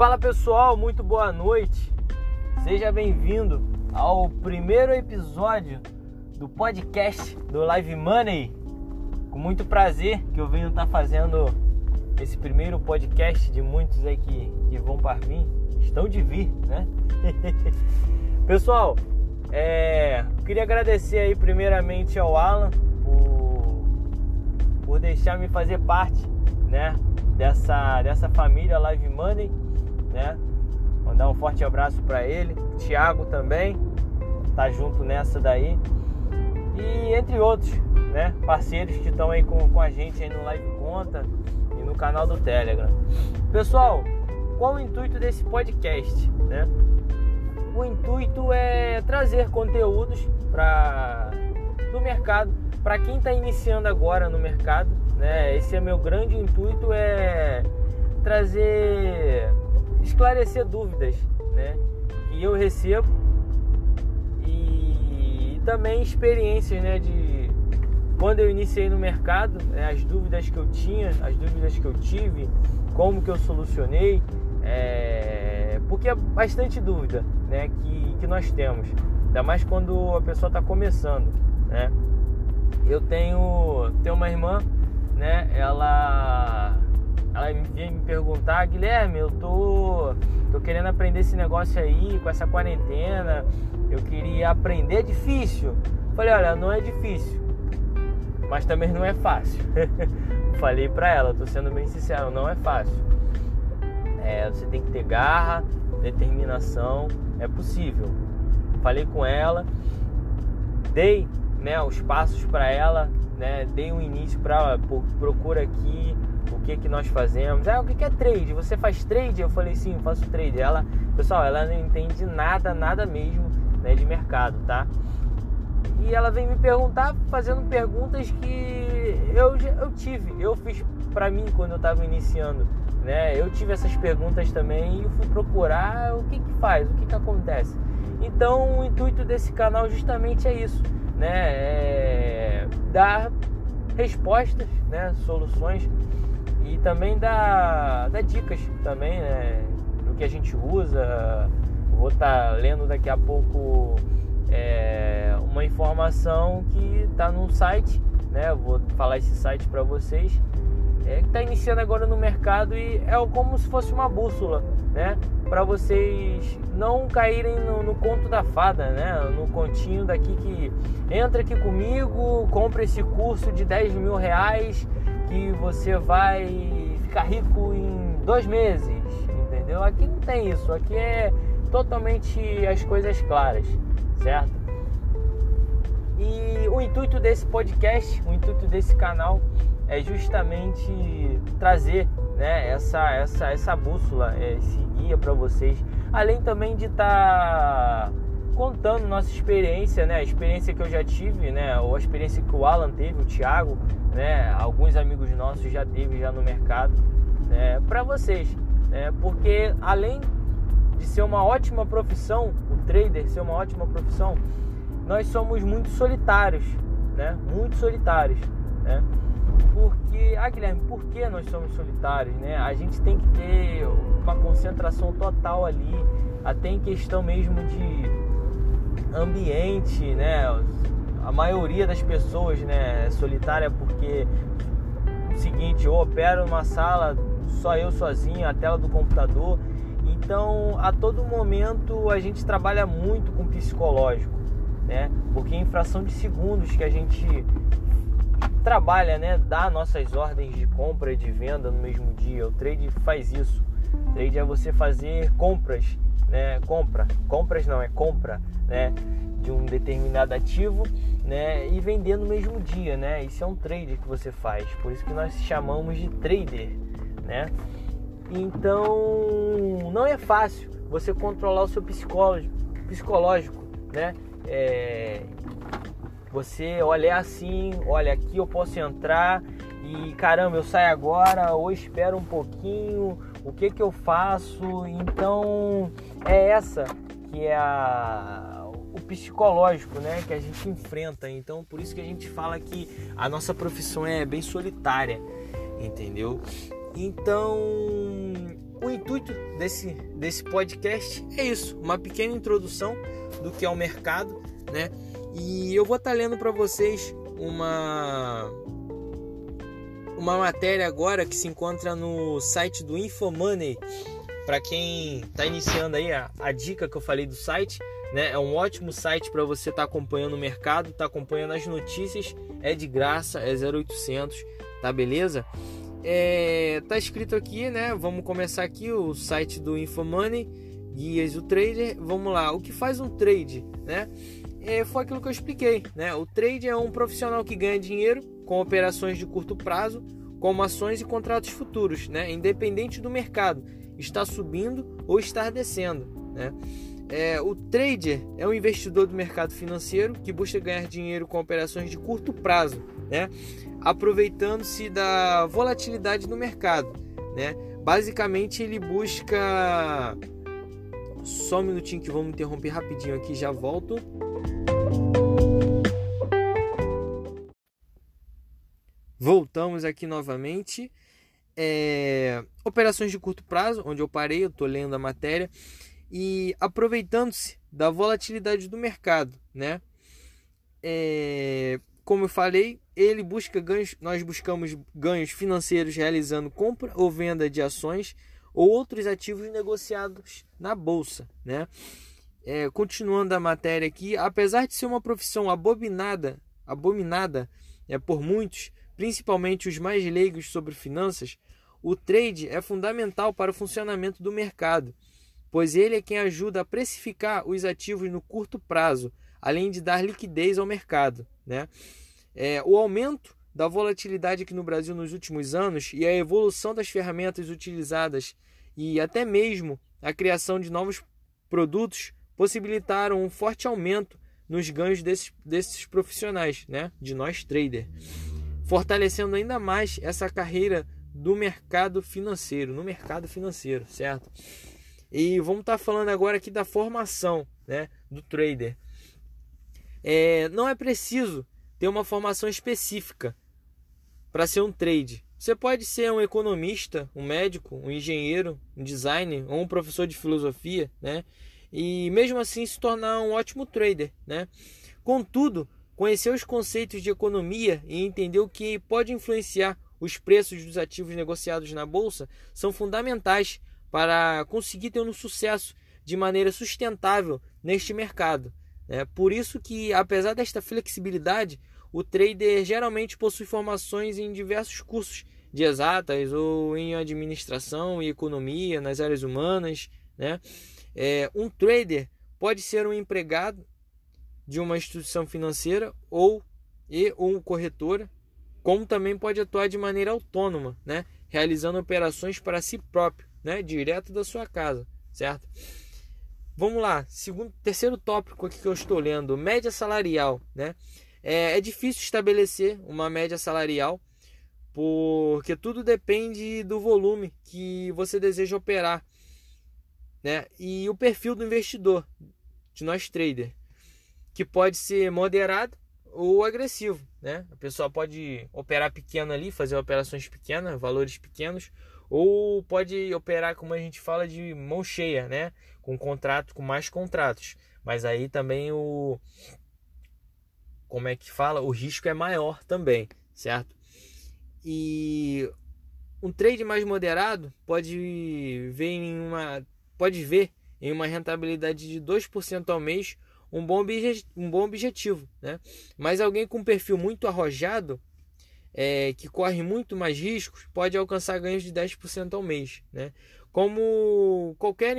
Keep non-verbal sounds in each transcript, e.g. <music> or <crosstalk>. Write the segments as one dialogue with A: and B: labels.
A: Fala pessoal, muito boa noite. Seja bem-vindo ao primeiro episódio do podcast do Live Money. Com muito prazer que eu venho estar tá fazendo esse primeiro podcast de muitos aí que, que vão para vir, estão de vir, né? <laughs> pessoal, é, queria agradecer aí primeiramente ao Alan por, por deixar me fazer parte, né, dessa, dessa família Live Money, né? Mandar um forte abraço para ele, Thiago também, tá junto nessa daí. E entre outros, né, parceiros que estão aí com, com a gente aí no Live Conta e no canal do Telegram. Pessoal, qual o intuito desse podcast, né? o intuito é trazer conteúdos para do mercado para quem está iniciando agora no mercado né esse é meu grande intuito é trazer esclarecer dúvidas né que eu recebo e, e também experiências né de quando eu iniciei no mercado né, as dúvidas que eu tinha as dúvidas que eu tive como que eu solucionei é, porque é bastante dúvida né, que, que nós temos, ainda mais quando a pessoa está começando. Né? Eu tenho, tenho uma irmã, né, ela, ela vinha me perguntar, Guilherme, eu tô, tô querendo aprender esse negócio aí com essa quarentena, eu queria aprender, é difícil. Falei, olha, não é difícil, mas também não é fácil. <laughs> Falei pra ela, tô sendo bem sincero, não é fácil é, você tem que ter garra, determinação, é possível. Falei com ela, dei né, os passos para ela, né, dei um início para procura aqui o que que nós fazemos. Ah, o que, que é trade? Você faz trade? Eu falei sim, eu faço trade. Ela, pessoal, ela não entende nada, nada mesmo né, de mercado, tá? E ela vem me perguntar, fazendo perguntas que eu, eu tive, eu fiz para mim quando eu estava iniciando né? Eu tive essas perguntas também e fui procurar o que que faz, o que que acontece. Então o intuito desse canal justamente é isso, né? É dar respostas, né? Soluções e também dar, dar dicas também, né? Do que a gente usa. Vou estar tá lendo daqui a pouco é, uma informação que está num site, né? Vou falar esse site para vocês é, que está iniciando agora no mercado e é como se fosse uma bússola, né? Para vocês não caírem no, no, conto da fada, né? No continho daqui que entra aqui comigo, compra esse curso de 10 mil reais que você vai ficar rico em dois meses, entendeu? Aqui não tem isso, aqui é totalmente as coisas claras, certo? E o intuito desse podcast, o intuito desse canal é justamente trazer né, essa, essa, essa bússola, esse guia para vocês, além também de estar tá contando nossa experiência, né, a experiência que eu já tive, né, ou a experiência que o Alan teve, o Thiago, né, alguns amigos nossos já teve já no mercado, né, para vocês, né, porque além de ser uma ótima profissão, o trader ser uma ótima profissão, nós somos muito solitários, né, muito solitários, né. Porque, ah Guilherme, por que nós somos solitários, né? A gente tem que ter uma concentração total ali, até em questão mesmo de ambiente, né? A maioria das pessoas, né, é solitária porque o seguinte, eu opero numa sala só eu sozinho, a tela do computador. Então, a todo momento a gente trabalha muito com psicológico, né? Porque em fração de segundos que a gente trabalha, né, dá nossas ordens de compra e de venda no mesmo dia. O trade faz isso. O trade é você fazer compras, né, compra, compras não é compra, né, de um determinado ativo, né, e vender no mesmo dia, né? Isso é um trade que você faz. Por isso que nós chamamos de trader, né? Então, não é fácil você controlar o seu psicológico, psicológico né? É, você olhar assim, olha, aqui eu posso entrar e caramba, eu saio agora ou espero um pouquinho, o que que eu faço? Então é essa que é a, o psicológico, né, que a gente enfrenta. Então por isso que a gente fala que a nossa profissão é bem solitária, entendeu? Então o intuito desse, desse podcast é isso, uma pequena introdução do que é o mercado, né? E eu vou estar lendo para vocês uma uma matéria agora que se encontra no site do Infomoney. Para quem está iniciando aí a, a, dica que eu falei do site, né? É um ótimo site para você estar tá acompanhando o mercado, tá acompanhando as notícias, é de graça, é 0800, tá beleza? É, tá escrito aqui, né? Vamos começar aqui o site do Infomoney, guias do trader. Vamos lá, o que faz um trade, né? É, foi aquilo que eu expliquei, né? O trade é um profissional que ganha dinheiro com operações de curto prazo, como ações e contratos futuros, né? independente do mercado, está subindo ou está descendo. Né? É, o trader é um investidor do mercado financeiro que busca ganhar dinheiro com operações de curto prazo, né? aproveitando-se da volatilidade do mercado. Né? Basicamente, ele busca. Só um minutinho que vamos interromper rapidinho aqui, já volto. Voltamos aqui novamente. É, operações de curto prazo, onde eu parei, eu estou lendo a matéria, e aproveitando-se da volatilidade do mercado, né? É, como eu falei, ele busca ganhos, nós buscamos ganhos financeiros realizando compra ou venda de ações ou outros ativos negociados na bolsa, né? É, continuando a matéria aqui, apesar de ser uma profissão abominada, abominada é, por muitos, principalmente os mais leigos sobre finanças, o trade é fundamental para o funcionamento do mercado, pois ele é quem ajuda a precificar os ativos no curto prazo, além de dar liquidez ao mercado. Né? É, o aumento da volatilidade aqui no Brasil nos últimos anos e a evolução das ferramentas utilizadas e até mesmo a criação de novos produtos possibilitaram um forte aumento nos ganhos desses, desses profissionais, né? de nós traders fortalecendo ainda mais essa carreira do mercado financeiro, no mercado financeiro, certo? E vamos estar tá falando agora aqui da formação né, do trader. É, não é preciso ter uma formação específica para ser um trade. Você pode ser um economista, um médico, um engenheiro, um designer ou um professor de filosofia, né? E mesmo assim se tornar um ótimo trader, né? Contudo, Conhecer os conceitos de economia e entender o que pode influenciar os preços dos ativos negociados na bolsa são fundamentais para conseguir ter um sucesso de maneira sustentável neste mercado. É por isso que, apesar desta flexibilidade, o trader geralmente possui formações em diversos cursos de exatas ou em administração e economia, nas áreas humanas. Né? É, um trader pode ser um empregado de uma instituição financeira ou e ou corretora, como também pode atuar de maneira autônoma, né, realizando operações para si próprio, né, direto da sua casa, certo? Vamos lá, segundo, terceiro tópico aqui que eu estou lendo, média salarial, né? É, é difícil estabelecer uma média salarial porque tudo depende do volume que você deseja operar, né? E o perfil do investidor, de nós trader que pode ser moderado ou agressivo, né? A pessoa pode operar pequeno ali, fazer operações pequenas, valores pequenos, ou pode operar como a gente fala de mão cheia, né? Com contrato, com mais contratos. Mas aí também o como é que fala? O risco é maior também, certo? E um trade mais moderado pode ver em uma pode ver em uma rentabilidade de 2% ao mês um bom, um bom objetivo. Né? Mas alguém com um perfil muito arrojado, é, que corre muito mais riscos, pode alcançar ganhos de 10% ao mês. Né? Como, qualquer,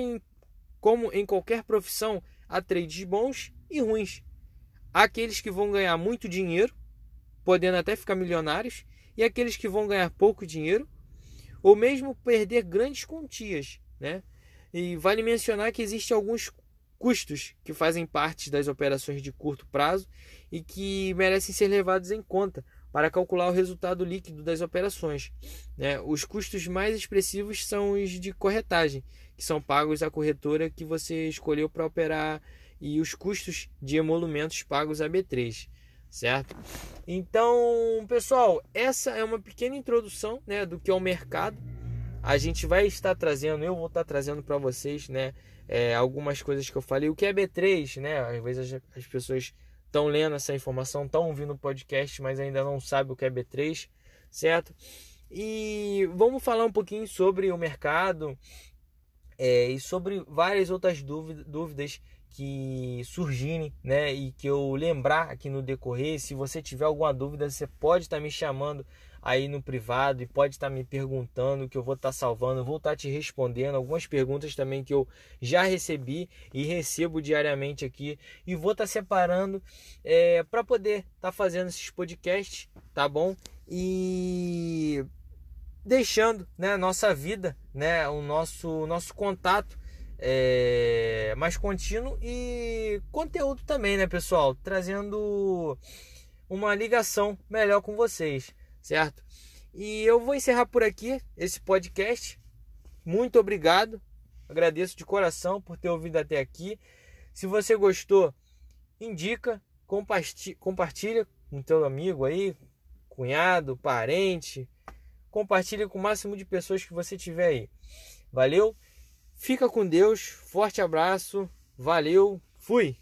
A: como em qualquer profissão, há trades bons e ruins. Aqueles que vão ganhar muito dinheiro, podendo até ficar milionários, e aqueles que vão ganhar pouco dinheiro, ou mesmo perder grandes quantias. Né? E vale mencionar que existem alguns custos que fazem parte das operações de curto prazo e que merecem ser levados em conta para calcular o resultado líquido das operações. Né? Os custos mais expressivos são os de corretagem, que são pagos à corretora que você escolheu para operar, e os custos de emolumentos pagos à B3, certo? Então, pessoal, essa é uma pequena introdução né, do que é o mercado. A gente vai estar trazendo, eu vou estar trazendo para vocês, né, é, algumas coisas que eu falei. O que é B3, né? Às vezes as, as pessoas estão lendo essa informação, estão ouvindo o podcast, mas ainda não sabem o que é B3, certo? E vamos falar um pouquinho sobre o mercado é, e sobre várias outras dúvidas que surgirem, né? E que eu lembrar aqui no decorrer. Se você tiver alguma dúvida, você pode estar me chamando aí no privado e pode estar me perguntando que eu vou estar salvando, vou estar te respondendo algumas perguntas também que eu já recebi e recebo diariamente aqui e vou estar separando é, para poder estar fazendo esses podcasts, tá bom? E deixando né, a nossa vida, né, o nosso, nosso contato é, mais contínuo e conteúdo também, né, pessoal? Trazendo uma ligação melhor com vocês, certo? E eu vou encerrar por aqui esse podcast. Muito obrigado, agradeço de coração por ter ouvido até aqui. Se você gostou, indica, compartilha com teu amigo aí, cunhado, parente, compartilha com o máximo de pessoas que você tiver aí. Valeu? Fica com Deus, forte abraço, valeu, fui!